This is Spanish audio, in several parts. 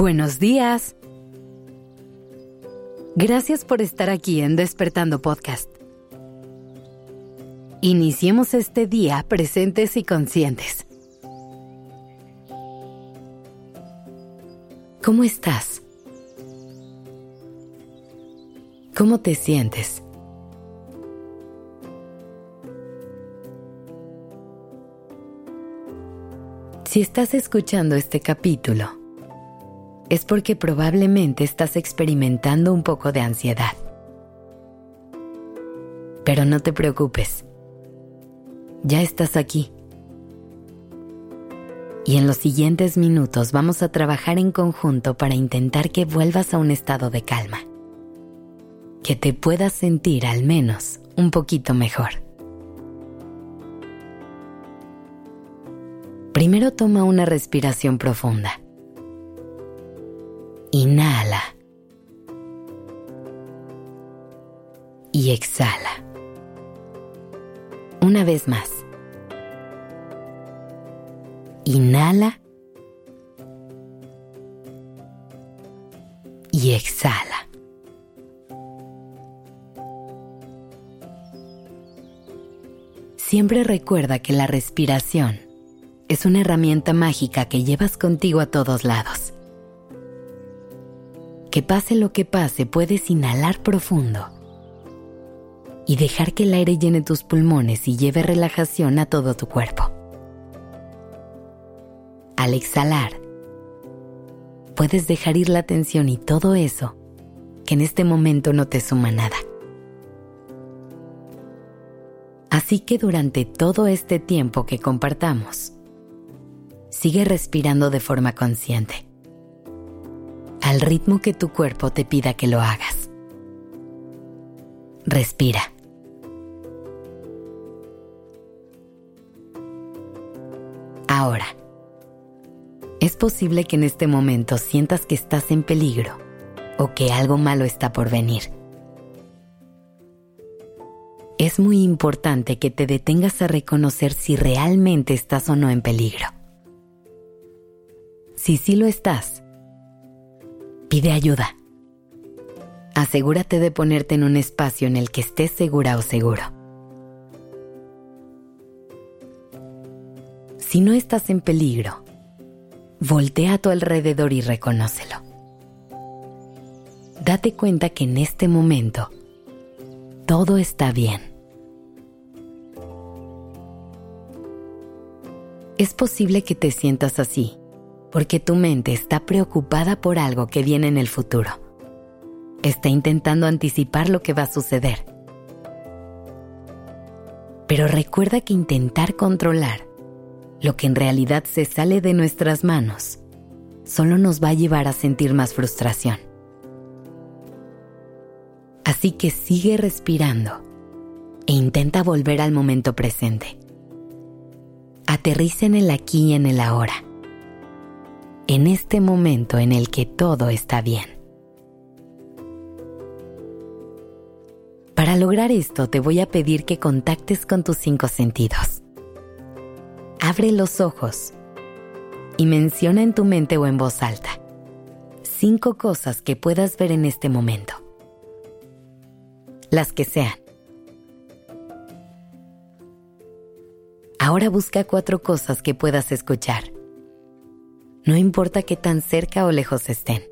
Buenos días. Gracias por estar aquí en Despertando Podcast. Iniciemos este día presentes y conscientes. ¿Cómo estás? ¿Cómo te sientes? Si estás escuchando este capítulo, es porque probablemente estás experimentando un poco de ansiedad. Pero no te preocupes, ya estás aquí. Y en los siguientes minutos vamos a trabajar en conjunto para intentar que vuelvas a un estado de calma, que te puedas sentir al menos un poquito mejor. Primero toma una respiración profunda. Inhala. Y exhala. Una vez más. Inhala. Y exhala. Siempre recuerda que la respiración es una herramienta mágica que llevas contigo a todos lados pase lo que pase, puedes inhalar profundo y dejar que el aire llene tus pulmones y lleve relajación a todo tu cuerpo. Al exhalar, puedes dejar ir la tensión y todo eso que en este momento no te suma nada. Así que durante todo este tiempo que compartamos, sigue respirando de forma consciente al ritmo que tu cuerpo te pida que lo hagas. Respira. Ahora, es posible que en este momento sientas que estás en peligro o que algo malo está por venir. Es muy importante que te detengas a reconocer si realmente estás o no en peligro. Si sí lo estás, Pide ayuda. Asegúrate de ponerte en un espacio en el que estés segura o seguro. Si no estás en peligro, voltea a tu alrededor y reconócelo. Date cuenta que en este momento todo está bien. Es posible que te sientas así porque tu mente está preocupada por algo que viene en el futuro. Está intentando anticipar lo que va a suceder. Pero recuerda que intentar controlar lo que en realidad se sale de nuestras manos solo nos va a llevar a sentir más frustración. Así que sigue respirando e intenta volver al momento presente. Aterriza en el aquí y en el ahora en este momento en el que todo está bien. Para lograr esto te voy a pedir que contactes con tus cinco sentidos. Abre los ojos y menciona en tu mente o en voz alta cinco cosas que puedas ver en este momento. Las que sean. Ahora busca cuatro cosas que puedas escuchar no importa qué tan cerca o lejos estén.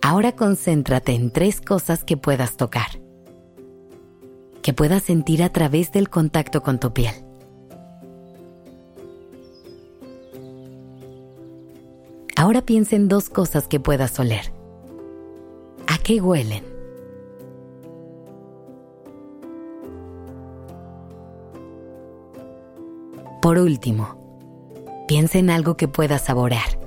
Ahora concéntrate en tres cosas que puedas tocar, que puedas sentir a través del contacto con tu piel. Ahora piensa en dos cosas que puedas oler. ¿A qué huelen? Por último, piensa en algo que puedas saborear.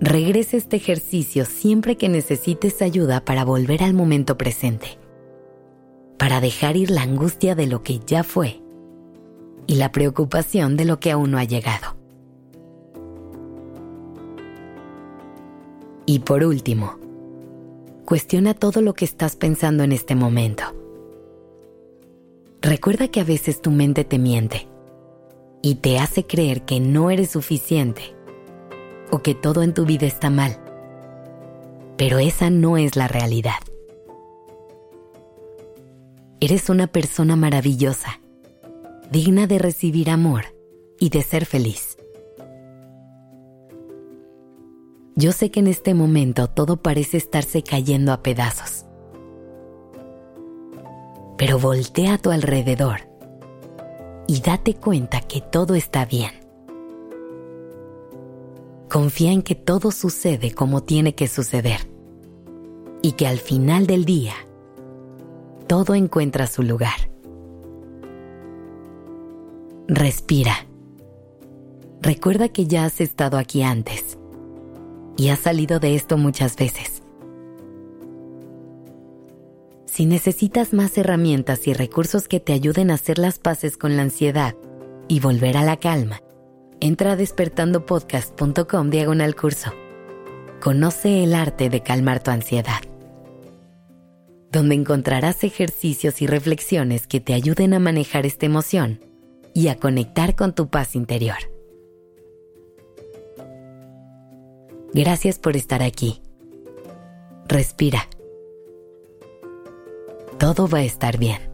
Regresa este ejercicio siempre que necesites ayuda para volver al momento presente, para dejar ir la angustia de lo que ya fue y la preocupación de lo que aún no ha llegado. Y por último, Cuestiona todo lo que estás pensando en este momento. Recuerda que a veces tu mente te miente y te hace creer que no eres suficiente o que todo en tu vida está mal. Pero esa no es la realidad. Eres una persona maravillosa, digna de recibir amor y de ser feliz. Yo sé que en este momento todo parece estarse cayendo a pedazos. Pero voltea a tu alrededor y date cuenta que todo está bien. Confía en que todo sucede como tiene que suceder y que al final del día todo encuentra su lugar. Respira. Recuerda que ya has estado aquí antes y has salido de esto muchas veces. Si necesitas más herramientas y recursos que te ayuden a hacer las paces con la ansiedad y volver a la calma, entra a despertandopodcast.com diagonal curso. Conoce el arte de calmar tu ansiedad, donde encontrarás ejercicios y reflexiones que te ayuden a manejar esta emoción y a conectar con tu paz interior. Gracias por estar aquí. Respira. Todo va a estar bien.